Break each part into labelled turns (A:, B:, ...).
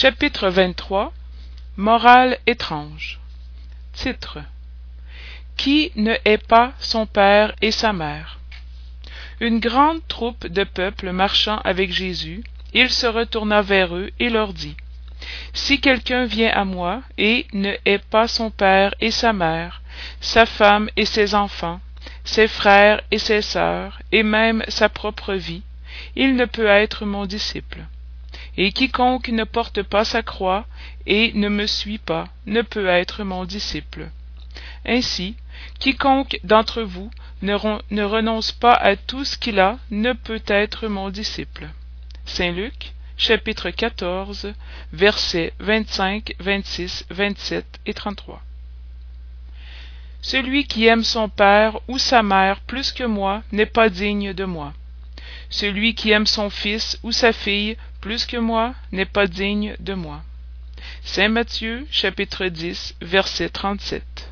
A: Chapitre 23 Morale étrange. Titre. Qui ne hait pas son père et sa mère? Une grande troupe de peuple marchant avec Jésus, il se retourna vers eux et leur dit Si quelqu'un vient à moi et ne hait pas son père et sa mère, sa femme et ses enfants, ses frères et ses sœurs, et même sa propre vie, il ne peut être mon disciple. Et quiconque ne porte pas sa croix et ne me suit pas ne peut être mon disciple. Ainsi, quiconque d'entre vous ne, renonce pas à tout ce qu'il a ne peut être mon disciple. Saint Luc, chapitre 14, versets 25, 26, 27 et 33. Celui qui aime son père ou sa mère plus que moi n'est pas digne de moi. Celui qui aime son fils ou sa fille plus que moi n'est pas digne de moi. Saint Matthieu chapitre 10 verset 37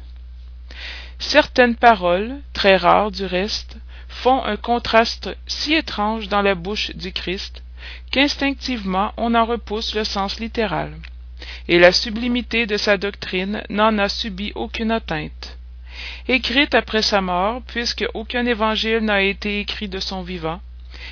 A: Certaines paroles, très rares du reste, font un contraste si étrange dans la bouche du Christ qu'instinctivement on en repousse le sens littéral, et la sublimité de sa doctrine n'en a subi aucune atteinte. Écrite après sa mort, puisque aucun évangile n'a été écrit de son vivant,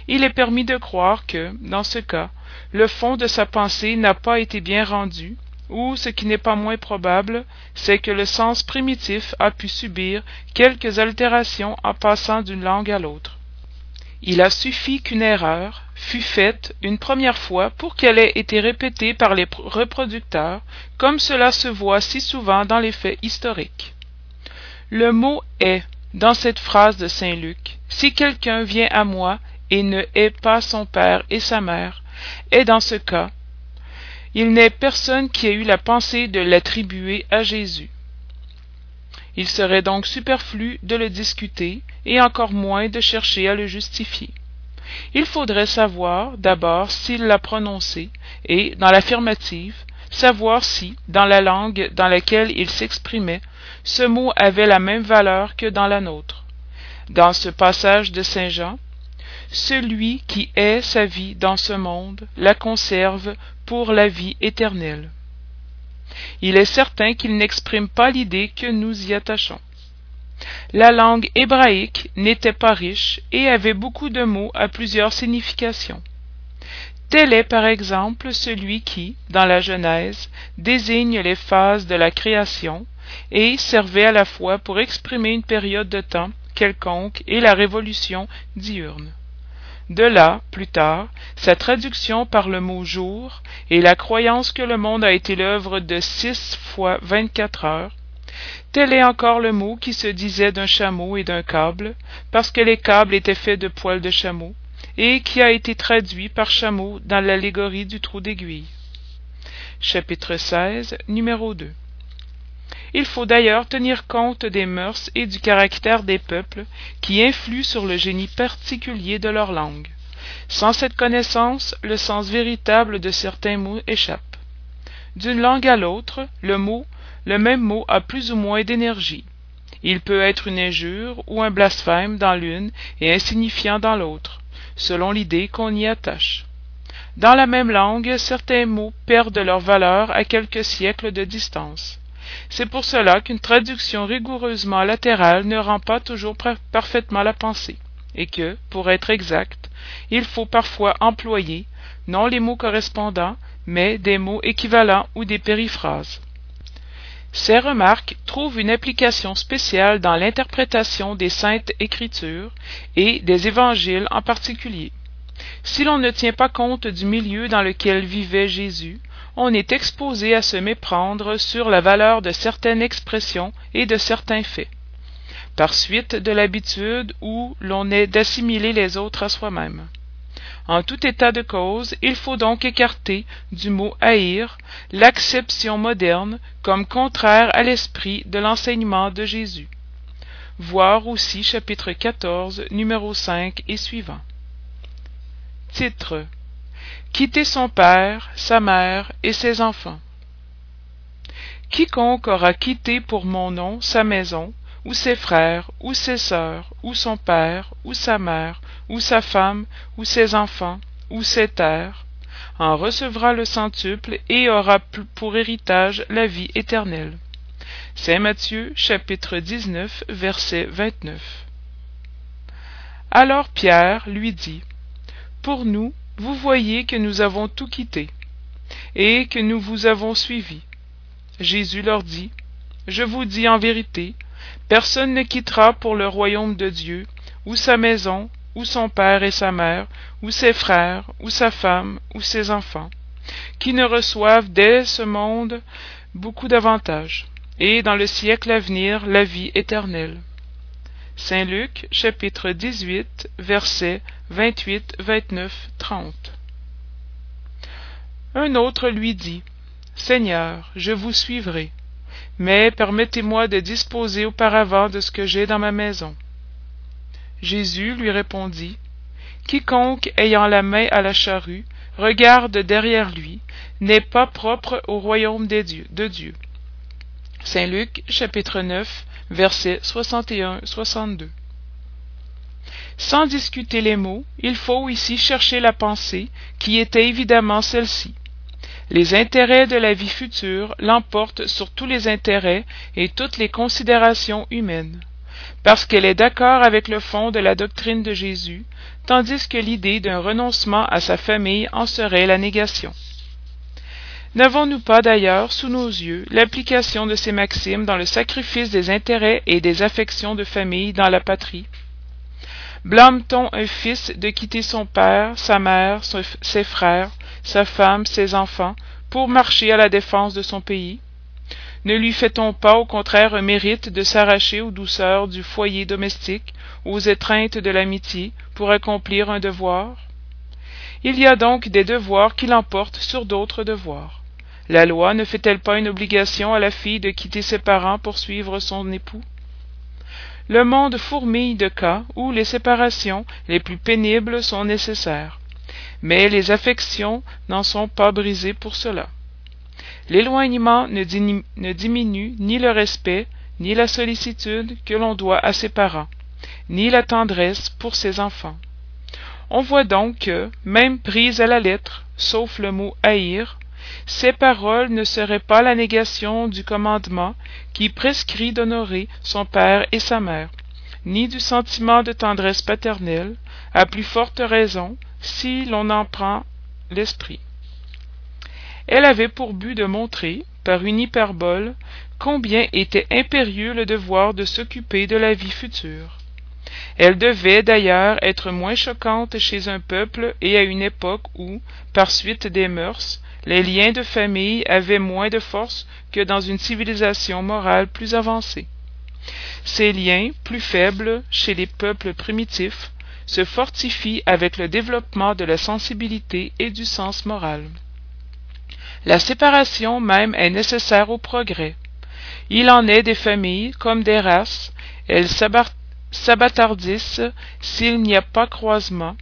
A: il est permis de croire que, dans ce cas, le fond de sa pensée n'a pas été bien rendu, ou, ce qui n'est pas moins probable, c'est que le sens primitif a pu subir quelques altérations en passant d'une langue à l'autre. Il a suffi qu'une erreur fût faite une première fois pour qu'elle ait été répétée par les reproducteurs, comme cela se voit si souvent dans les faits historiques. Le mot est dans cette phrase de Saint Luc. Si quelqu'un vient à moi et ne hait pas son père et sa mère, et dans ce cas, il n'est personne qui ait eu la pensée de l'attribuer à Jésus. Il serait donc superflu de le discuter, et encore moins de chercher à le justifier. Il faudrait savoir d'abord s'il l'a prononcé, et, dans l'affirmative, savoir si, dans la langue dans laquelle il s'exprimait, ce mot avait la même valeur que dans la nôtre. Dans ce passage de Saint Jean, celui qui est sa vie dans ce monde la conserve pour la vie éternelle. Il est certain qu'il n'exprime pas l'idée que nous y attachons. La langue hébraïque n'était pas riche et avait beaucoup de mots à plusieurs significations. Tel est par exemple celui qui, dans la Genèse, désigne les phases de la création et servait à la fois pour exprimer une période de temps quelconque et la révolution diurne. De là, plus tard, sa traduction par le mot jour et la croyance que le monde a été l'œuvre de six fois vingt-quatre heures. Tel est encore le mot qui se disait d'un chameau et d'un câble, parce que les câbles étaient faits de poils de chameau, et qui a été traduit par chameau dans l'allégorie du trou d'aiguille. Chapitre 16, numéro 2 il faut d'ailleurs tenir compte des mœurs et du caractère des peuples qui influent sur le génie particulier de leur langue. Sans cette connaissance, le sens véritable de certains mots échappe. D'une langue à l'autre, le mot, le même mot a plus ou moins d'énergie. Il peut être une injure ou un blasphème dans l'une et insignifiant dans l'autre, selon l'idée qu'on y attache. Dans la même langue, certains mots perdent leur valeur à quelques siècles de distance. C'est pour cela qu'une traduction rigoureusement latérale ne rend pas toujours parfaitement la pensée, et que, pour être exact, il faut parfois employer, non les mots correspondants, mais des mots équivalents ou des périphrases. Ces remarques trouvent une application spéciale dans l'interprétation des saintes écritures et des évangiles en particulier. Si l'on ne tient pas compte du milieu dans lequel vivait Jésus, on est exposé à se méprendre sur la valeur de certaines expressions et de certains faits, par suite de l'habitude où l'on est d'assimiler les autres à soi-même. En tout état de cause, il faut donc écarter du mot haïr l'acception moderne comme contraire à l'esprit de l'enseignement de Jésus. Voir aussi chapitre 14, numéro 5 et suivant. Titre quitter son père, sa mère et ses enfants. Quiconque aura quitté pour mon nom sa maison, ou ses frères, ou ses sœurs, ou son père, ou sa mère, ou sa femme, ou ses enfants, ou ses terres, en recevra le centuple et aura pour héritage la vie éternelle. Saint Matthieu chapitre 19 verset 29. Alors Pierre lui dit, Pour nous, vous voyez que nous avons tout quitté, et que nous vous avons suivi. Jésus leur dit, Je vous dis en vérité, personne ne quittera pour le royaume de Dieu, ou sa maison, ou son père et sa mère, ou ses frères, ou sa femme, ou ses enfants, qui ne reçoivent dès ce monde beaucoup d'avantages, et dans le siècle à venir la vie éternelle. Saint Luc, chapitre 18, versets 28, 29, 30. Un autre lui dit, Seigneur, je vous suivrai, mais permettez-moi de disposer auparavant de ce que j'ai dans ma maison. Jésus lui répondit, Quiconque ayant la main à la charrue regarde derrière lui n'est pas propre au royaume de Dieu. Saint Luc chapitre 9 versets 61-62 Sans discuter les mots, il faut ici chercher la pensée qui était évidemment celle-ci. Les intérêts de la vie future l'emportent sur tous les intérêts et toutes les considérations humaines parce qu'elle est d'accord avec le fond de la doctrine de Jésus, tandis que l'idée d'un renoncement à sa famille en serait la négation. N'avons-nous pas d'ailleurs sous nos yeux l'application de ces maximes dans le sacrifice des intérêts et des affections de famille dans la patrie? Blâme-t-on un fils de quitter son père, sa mère, ses frères, sa femme, ses enfants, pour marcher à la défense de son pays? Ne lui fait-on pas au contraire un mérite de s'arracher aux douceurs du foyer domestique, aux étreintes de l'amitié, pour accomplir un devoir? Il y a donc des devoirs qui l'emportent sur d'autres devoirs. La loi ne fait-elle pas une obligation à la fille de quitter ses parents pour suivre son époux? Le monde fourmille de cas où les séparations les plus pénibles sont nécessaires, mais les affections n'en sont pas brisées pour cela. L'éloignement ne, diminue ni le respect, ni la sollicitude que l'on doit à ses parents, ni la tendresse pour ses enfants. On voit donc que, même prises à la lettre, sauf le mot haïr, ces paroles ne seraient pas la négation du commandement qui prescrit d'honorer son père et sa mère, ni du sentiment de tendresse paternelle, à plus forte raison si l'on en prend l'esprit. Elle avait pour but de montrer, par une hyperbole, combien était impérieux le devoir de s'occuper de la vie future. Elle devait d'ailleurs être moins choquante chez un peuple et à une époque où, par suite des mœurs, les liens de famille avaient moins de force que dans une civilisation morale plus avancée. Ces liens, plus faibles chez les peuples primitifs, se fortifient avec le développement de la sensibilité et du sens moral. La séparation même est nécessaire au progrès. Il en est des familles comme des races, elles s'abattardissent s'il n'y a pas croisement,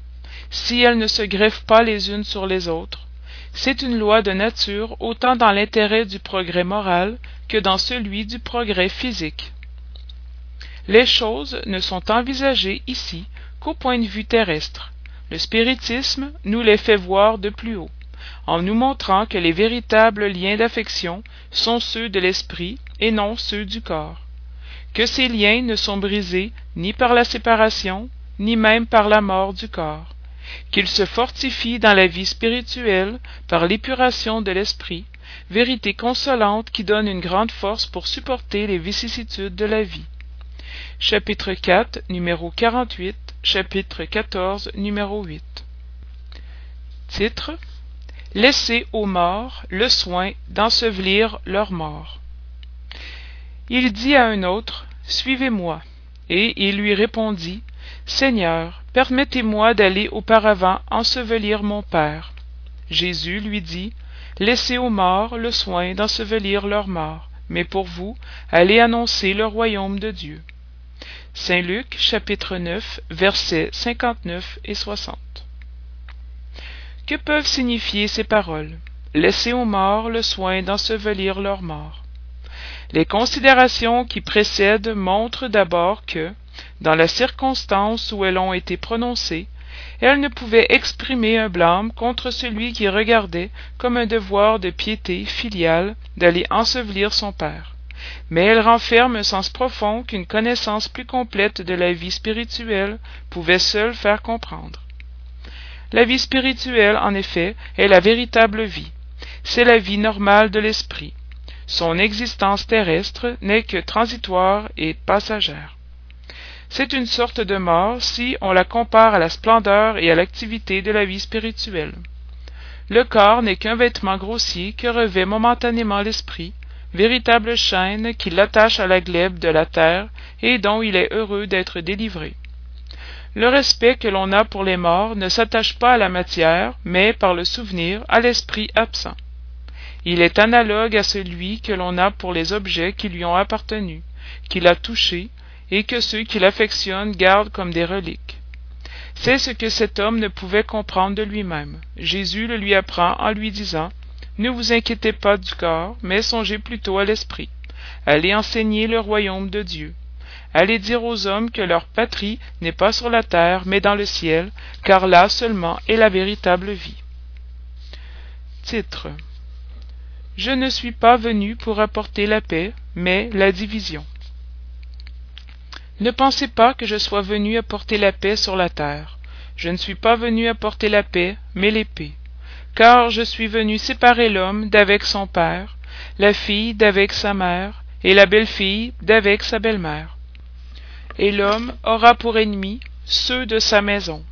A: si elles ne se greffent pas les unes sur les autres. C'est une loi de nature autant dans l'intérêt du progrès moral que dans celui du progrès physique. Les choses ne sont envisagées ici qu'au point de vue terrestre. Le spiritisme nous les fait voir de plus haut en nous montrant que les véritables liens d'affection sont ceux de l'esprit et non ceux du corps, que ces liens ne sont brisés ni par la séparation, ni même par la mort du corps, qu'ils se fortifient dans la vie spirituelle par l'épuration de l'esprit, vérité consolante qui donne une grande force pour supporter les vicissitudes de la vie. Chapitre 4, numéro 48, chapitre 14, numéro 8. Titre Laissez aux morts le soin d'ensevelir leurs morts. Il dit à un autre, Suivez-moi. Et il lui répondit, Seigneur, permettez-moi d'aller auparavant ensevelir mon Père. Jésus lui dit, Laissez aux morts le soin d'ensevelir leurs morts, mais pour vous, allez annoncer le royaume de Dieu. Saint Luc chapitre 9 versets 59 et 60 que peuvent signifier ces paroles? Laissez aux morts le soin d'ensevelir leurs morts. Les considérations qui précèdent montrent d'abord que, dans la circonstance où elles ont été prononcées, elle ne pouvait exprimer un blâme contre celui qui regardait comme un devoir de piété filiale d'aller ensevelir son père. Mais elle renferme un sens profond qu'une connaissance plus complète de la vie spirituelle pouvait seule faire comprendre. La vie spirituelle en effet est la véritable vie. C'est la vie normale de l'esprit. Son existence terrestre n'est que transitoire et passagère c'est une sorte de mort si on la compare à la splendeur et à l'activité de la vie spirituelle. Le corps n'est qu'un vêtement grossier que revêt momentanément l'esprit véritable chaîne qui l'attache à la glèbe de la terre et dont il est heureux d'être délivré. Le respect que l'on a pour les morts ne s'attache pas à la matière mais par le souvenir à l'esprit absent. Il est analogue à celui que l'on a pour les objets qui lui ont appartenu qu'il a touchés et que ceux qui l'affectionnent gardent comme des reliques. C'est ce que cet homme ne pouvait comprendre de lui-même. Jésus le lui apprend en lui disant ne vous inquiétez pas du corps mais songez plutôt à l'esprit. Allez enseigner le royaume de dieu. Allez dire aux hommes que leur patrie n'est pas sur la terre mais dans le ciel car là seulement est la véritable vie titre je ne suis pas venu pour apporter la paix mais la division ne pensez pas que je sois venu apporter la paix sur la terre. Je ne suis pas venu apporter la paix mais l'épée. Car je suis venu séparer l'homme d'avec son père la fille d'avec sa mère et la belle-fille d'avec sa belle-mère. Et l'homme aura pour ennemis ceux de sa maison.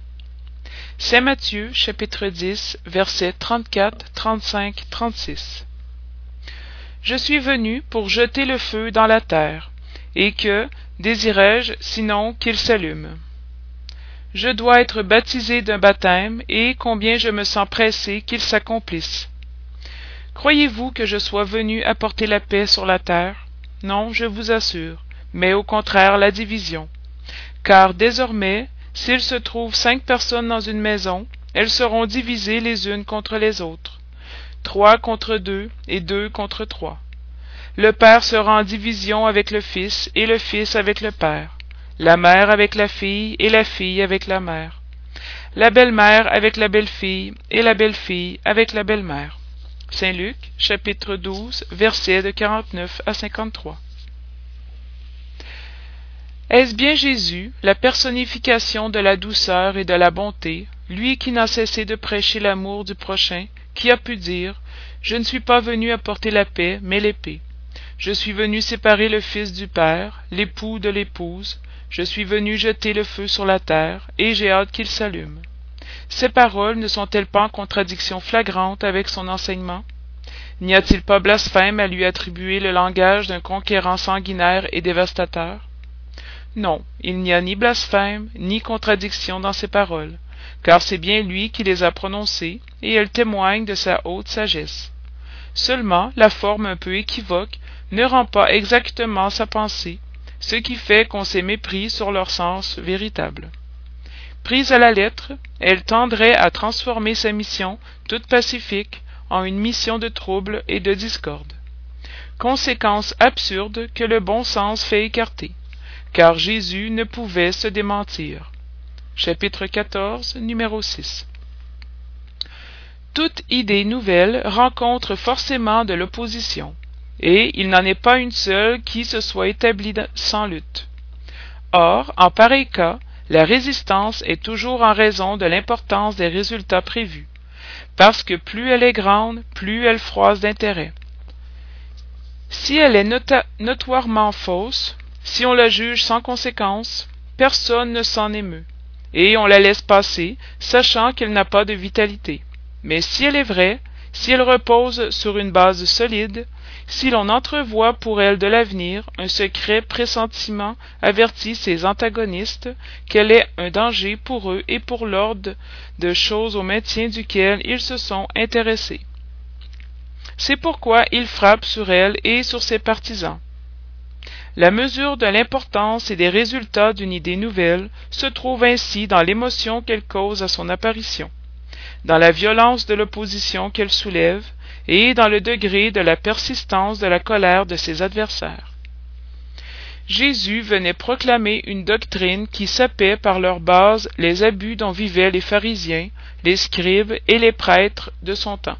A: C'est Matthieu chapitre 10 versets 34, 35, 36 je suis venu pour jeter le feu dans la terre et que désirais-je sinon qu'il s'allume. Je dois être baptisé d'un baptême et combien je me sens pressé qu'il s'accomplisse. Croyez-vous que je sois venu apporter la paix sur la terre? Non je vous assure mais au contraire la division. Car désormais s'il se trouve cinq personnes dans une maison elles seront divisées les unes contre les autres. Trois contre deux et deux contre trois le père sera en division avec le fils et le fils avec le père la mère avec la fille et la fille avec la mère la belle-mère avec la belle-fille et la belle-fille avec la belle-mère. Saint luc chapitre 12 versets de 49 à 53 est-ce bien jésus la personnification de la douceur et de la bonté lui qui n'a cessé de prêcher l'amour du prochain qui a pu dire je ne suis pas venu apporter la paix mais l'épée je suis venu séparer le fils du père l'époux de l'épouse. Je suis venu jeter le feu sur la terre et j'ai hâte qu'il s'allume. Ces paroles ne sont-elles pas en contradiction flagrante avec son enseignement? N'y a-t-il pas blasphème à lui attribuer le langage d'un conquérant sanguinaire et dévastateur? Non il n'y a ni blasphème ni contradiction dans ces paroles car c'est bien lui qui les a prononcées et elles témoignent de sa haute sagesse. Seulement la forme un peu équivoque ne rend pas exactement sa pensée ce qui fait qu'on s'est mépris sur leur sens véritable. Prise à la lettre elle tendrait à transformer sa mission toute pacifique en une mission de trouble et de discorde. Conséquence absurde que le bon sens fait écarter car jésus ne pouvait se démentir. Chapitre numéro toute idée nouvelle rencontre forcément de l'opposition et il n'en est pas une seule qui se soit établie sans lutte. Or en pareil cas la résistance est toujours en raison de l'importance des résultats prévus parce que plus elle est grande plus elle froisse d'intérêt. Si elle est notoirement fausse si on la juge sans conséquence personne ne s'en émeut et on la laisse passer sachant qu'elle n'a pas de vitalité. Mais si elle est vraie elle repose sur une base solide si l'on entrevoit pour elle de l'avenir un secret pressentiment avertit ses antagonistes qu'elle est un danger pour eux et pour l'ordre de choses au maintien duquel ils se sont intéressés. C'est pourquoi ils frappent sur elle et sur ses partisans. La mesure de l'importance et des résultats d'une idée nouvelle se trouve ainsi dans l'émotion qu'elle cause à son apparition dans la violence de l'opposition qu'elle soulève et dans le degré de la persistance de la colère de ses adversaires Jésus venait proclamer une doctrine qui sapait par leur base les abus dont vivaient les pharisiens, les scribes et les prêtres de son temps.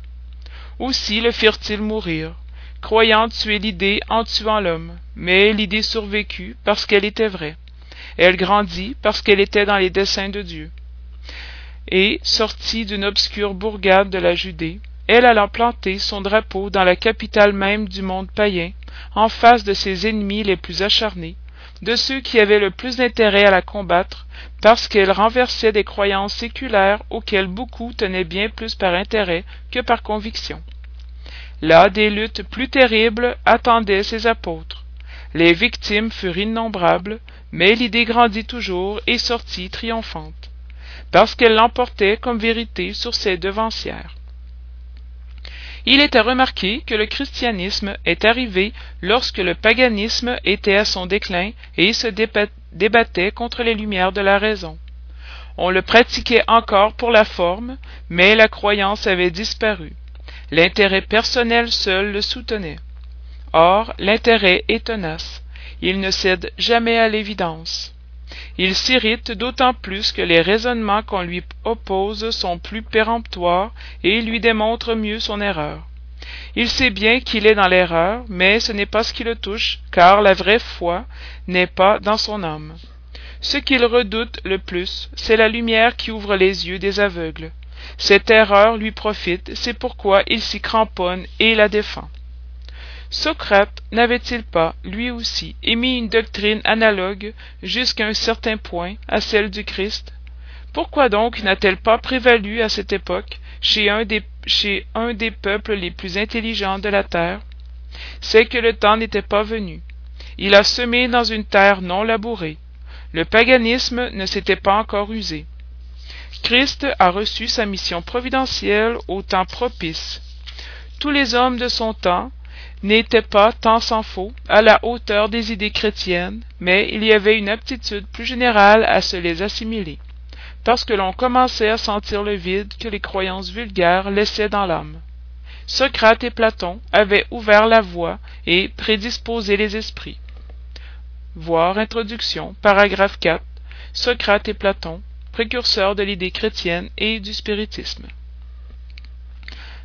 A: Aussi le firent-ils mourir, croyant tuer l'idée en tuant l'homme, mais l'idée survécut parce qu'elle était vraie. Elle grandit parce qu'elle était dans les desseins de Dieu. Et, sortie d'une obscure bourgade de la Judée, elle alla planter son drapeau dans la capitale même du monde païen, en face de ses ennemis les plus acharnés, de ceux qui avaient le plus d'intérêt à la combattre, parce qu'elle renversait des croyances séculaires auxquelles beaucoup tenaient bien plus par intérêt que par conviction. Là des luttes plus terribles attendaient ses apôtres. Les victimes furent innombrables, mais l'idée grandit toujours et sortit triomphante, parce qu'elle l'emportait comme vérité sur ses devancières. Il est à remarquer que le christianisme est arrivé lorsque le paganisme était à son déclin et se débattait contre les lumières de la raison. On le pratiquait encore pour la forme, mais la croyance avait disparu. L'intérêt personnel seul le soutenait. Or, l'intérêt est tenace. Il ne cède jamais à l'évidence. Il s'irrite d'autant plus que les raisonnements qu'on lui oppose sont plus péremptoires et lui démontrent mieux son erreur. Il sait bien qu'il est dans l'erreur, mais ce n'est pas ce qui le touche, car la vraie foi n'est pas dans son âme. Ce qu'il redoute le plus, c'est la lumière qui ouvre les yeux des aveugles. Cette erreur lui profite, c'est pourquoi il s'y cramponne et la défend. Socrate n'avait-il pas, lui aussi, émis une doctrine analogue jusqu'à un certain point à celle du Christ? Pourquoi donc n'a-t-elle pas prévalu à cette époque chez un, des, chez un des peuples les plus intelligents de la terre? C'est que le temps n'était pas venu. Il a semé dans une terre non labourée. Le paganisme ne s'était pas encore usé. Christ a reçu sa mission providentielle au temps propice. Tous les hommes de son temps n'étaient pas, tant s'en faut, à la hauteur des idées chrétiennes, mais il y avait une aptitude plus générale à se les assimiler, parce que l'on commençait à sentir le vide que les croyances vulgaires laissaient dans l'âme. Socrate et Platon avaient ouvert la voie et prédisposé les esprits. Voir Introduction, paragraphe 4, Socrate et Platon, précurseurs de l'idée chrétienne et du spiritisme.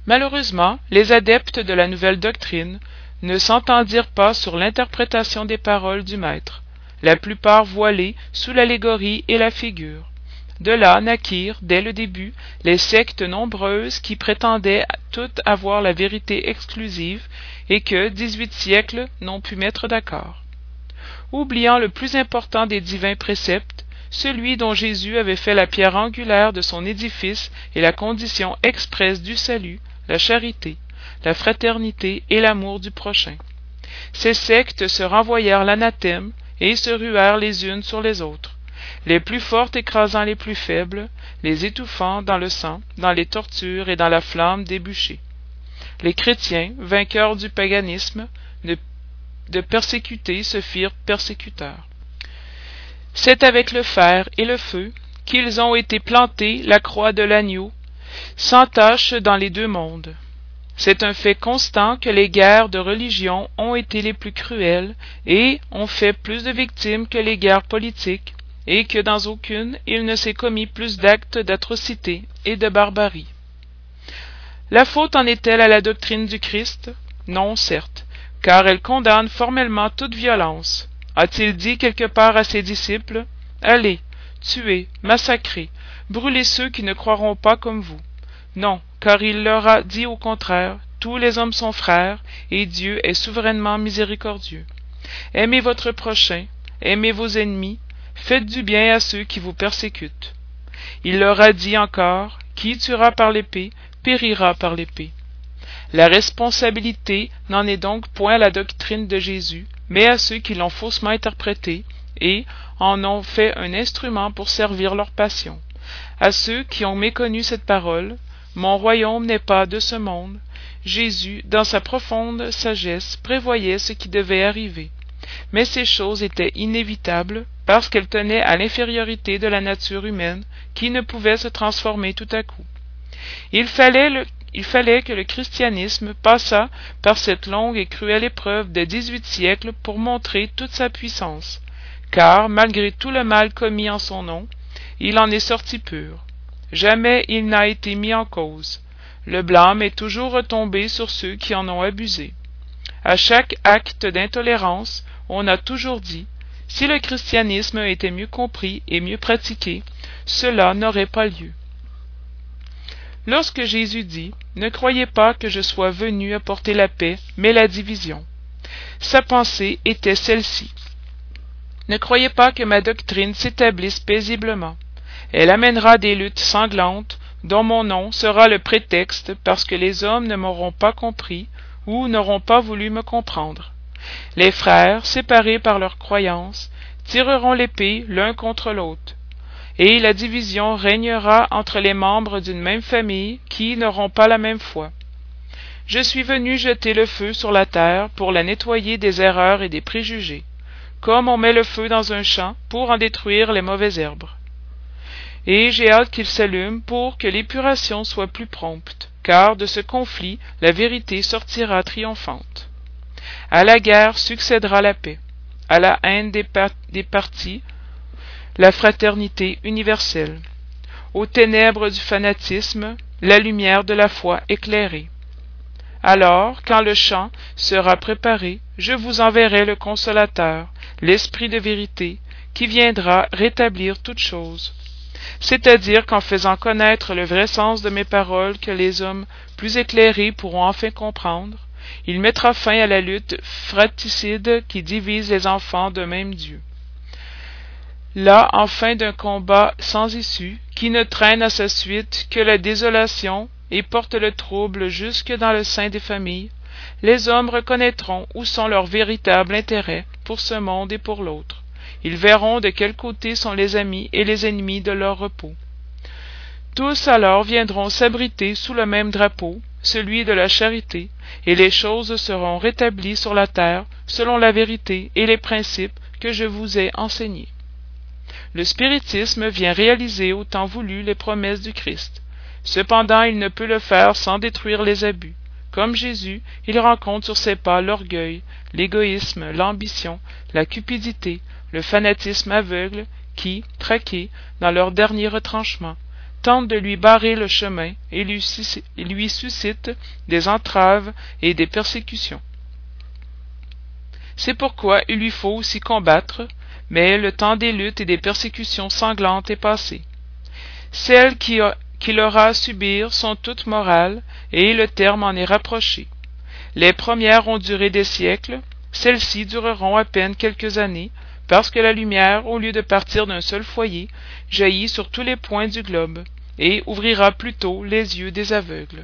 A: Malheureusement, les adeptes de la nouvelle doctrine ne s'entendirent pas sur l'interprétation des paroles du maître, la plupart voilées sous l'allégorie et la figure. De là naquirent, dès le début, les sectes nombreuses qui prétendaient toutes avoir la vérité exclusive et que dix-huit siècles n'ont pu mettre d'accord. Oubliant le plus important des divins préceptes, celui dont Jésus avait fait la pierre angulaire de son édifice et la condition expresse du salut, la charité, la fraternité et l'amour du prochain. Ces sectes se renvoyèrent l'anathème et se ruèrent les unes sur les autres, les plus fortes écrasant les plus faibles, les étouffant dans le sang, dans les tortures et dans la flamme des bûchers. Les chrétiens, vainqueurs du paganisme, de, de persécuter se firent persécuteurs. C'est avec le fer et le feu qu'ils ont été plantés la croix de l'agneau, sans tache dans les deux mondes. C'est un fait constant que les guerres de religion ont été les plus cruelles et ont fait plus de victimes que les guerres politiques, et que dans aucune il ne s'est commis plus d'actes d'atrocité et de barbarie. La faute en est-elle à la doctrine du Christ? Non, certes, car elle condamne formellement toute violence, a-t-il dit quelque part à ses disciples? Allez, tuez, massacrez, brûlez ceux qui ne croiront pas comme vous. Non, car il leur a dit au contraire Tous les hommes sont frères, et Dieu est souverainement miséricordieux. Aimez votre prochain, aimez vos ennemis, faites du bien à ceux qui vous persécutent. Il leur a dit encore Qui tuera par l'épée périra par l'épée. La responsabilité n'en est donc point à la doctrine de Jésus, mais à ceux qui l'ont faussement interprété et en ont fait un instrument pour servir leur passion. À ceux qui ont méconnu cette parole, mon royaume n'est pas de ce monde. Jésus, dans sa profonde sagesse, prévoyait ce qui devait arriver. Mais ces choses étaient inévitables parce qu'elles tenaient à l'infériorité de la nature humaine qui ne pouvait se transformer tout à coup. Il fallait, le, il fallait que le christianisme passât par cette longue et cruelle épreuve des dix-huit siècles pour montrer toute sa puissance, car, malgré tout le mal commis en son nom, il en est sorti pur. Jamais il n'a été mis en cause. Le blâme est toujours retombé sur ceux qui en ont abusé. À chaque acte d'intolérance, on a toujours dit si le christianisme était mieux compris et mieux pratiqué, cela n'aurait pas lieu. Lorsque Jésus dit Ne croyez pas que je sois venu apporter la paix, mais la division. Sa pensée était celle-ci. Ne croyez pas que ma doctrine s'établisse paisiblement. Elle amènera des luttes sanglantes, dont mon nom sera le prétexte parce que les hommes ne m'auront pas compris ou n'auront pas voulu me comprendre. Les frères, séparés par leurs croyances, tireront l'épée l'un contre l'autre, et la division régnera entre les membres d'une même famille qui n'auront pas la même foi. Je suis venu jeter le feu sur la terre pour la nettoyer des erreurs et des préjugés, comme on met le feu dans un champ pour en détruire les mauvaises herbes. Et j'ai hâte qu'il s'allume pour que l'épuration soit plus prompte, car de ce conflit la vérité sortira triomphante. À la guerre succédera la paix, à la haine des, partis, la fraternité universelle, aux ténèbres du fanatisme, la lumière de la foi éclairée. Alors, quand le chant sera préparé, je vous enverrai le consolateur, l'esprit de vérité, qui viendra rétablir toutes choses. C'est-à-dire qu'en faisant connaître le vrai sens de mes paroles que les hommes plus éclairés pourront enfin comprendre, il mettra fin à la lutte fratricide qui divise les enfants d'un même Dieu. Là, enfin d'un combat sans issue, qui ne traîne à sa suite que la désolation et porte le trouble jusque dans le sein des familles, les hommes reconnaîtront où sont leurs véritables intérêts pour ce monde et pour l'autre. Ils verront de quel côté sont les amis et les ennemis de leur repos. Tous alors viendront s'abriter sous le même drapeau, celui de la charité, et les choses seront rétablies sur la terre selon la vérité et les principes que je vous ai enseignés le spiritisme vient réaliser au temps voulu les promesses du Christ. Cependant, il ne peut le faire sans détruire les abus. Comme Jésus, il rencontre sur ses pas l'orgueil, l'égoïsme, l'ambition, la cupidité, le fanatisme aveugle, qui, traqués dans leur dernier retranchement, tentent de lui barrer le chemin et lui, suscitent des entraves et des persécutions. C'est pourquoi il lui faut aussi combattre, mais le temps des luttes et des persécutions sanglantes est passé. Celles qu'il aura à subir sont toutes morales, et le terme en est rapproché. Les premières ont duré des siècles, celles-ci dureront à peine quelques années, parce que la lumière, au lieu de partir d'un seul foyer, jaillit sur tous les points du globe, et ouvrira plutôt les yeux des aveugles.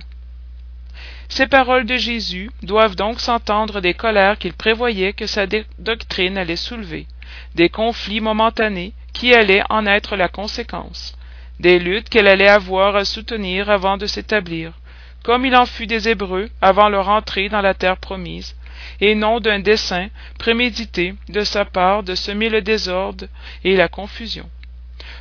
A: Ces paroles de Jésus doivent donc s'entendre des colères qu'il prévoyait que sa doctrine allait soulever des conflits momentanés qui allaient en être la conséquence, des luttes qu'elle allait avoir à soutenir avant de s'établir, comme il en fut des Hébreux avant leur entrée dans la terre promise, et non d'un dessein prémédité de sa part de semer le désordre et la confusion.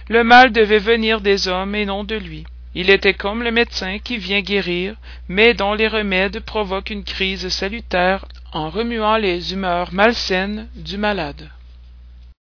A: Le mal devait venir des hommes et non de lui. Il était comme le médecin qui vient guérir, mais dont les remèdes provoquent une crise salutaire en remuant les humeurs malsaines du malade.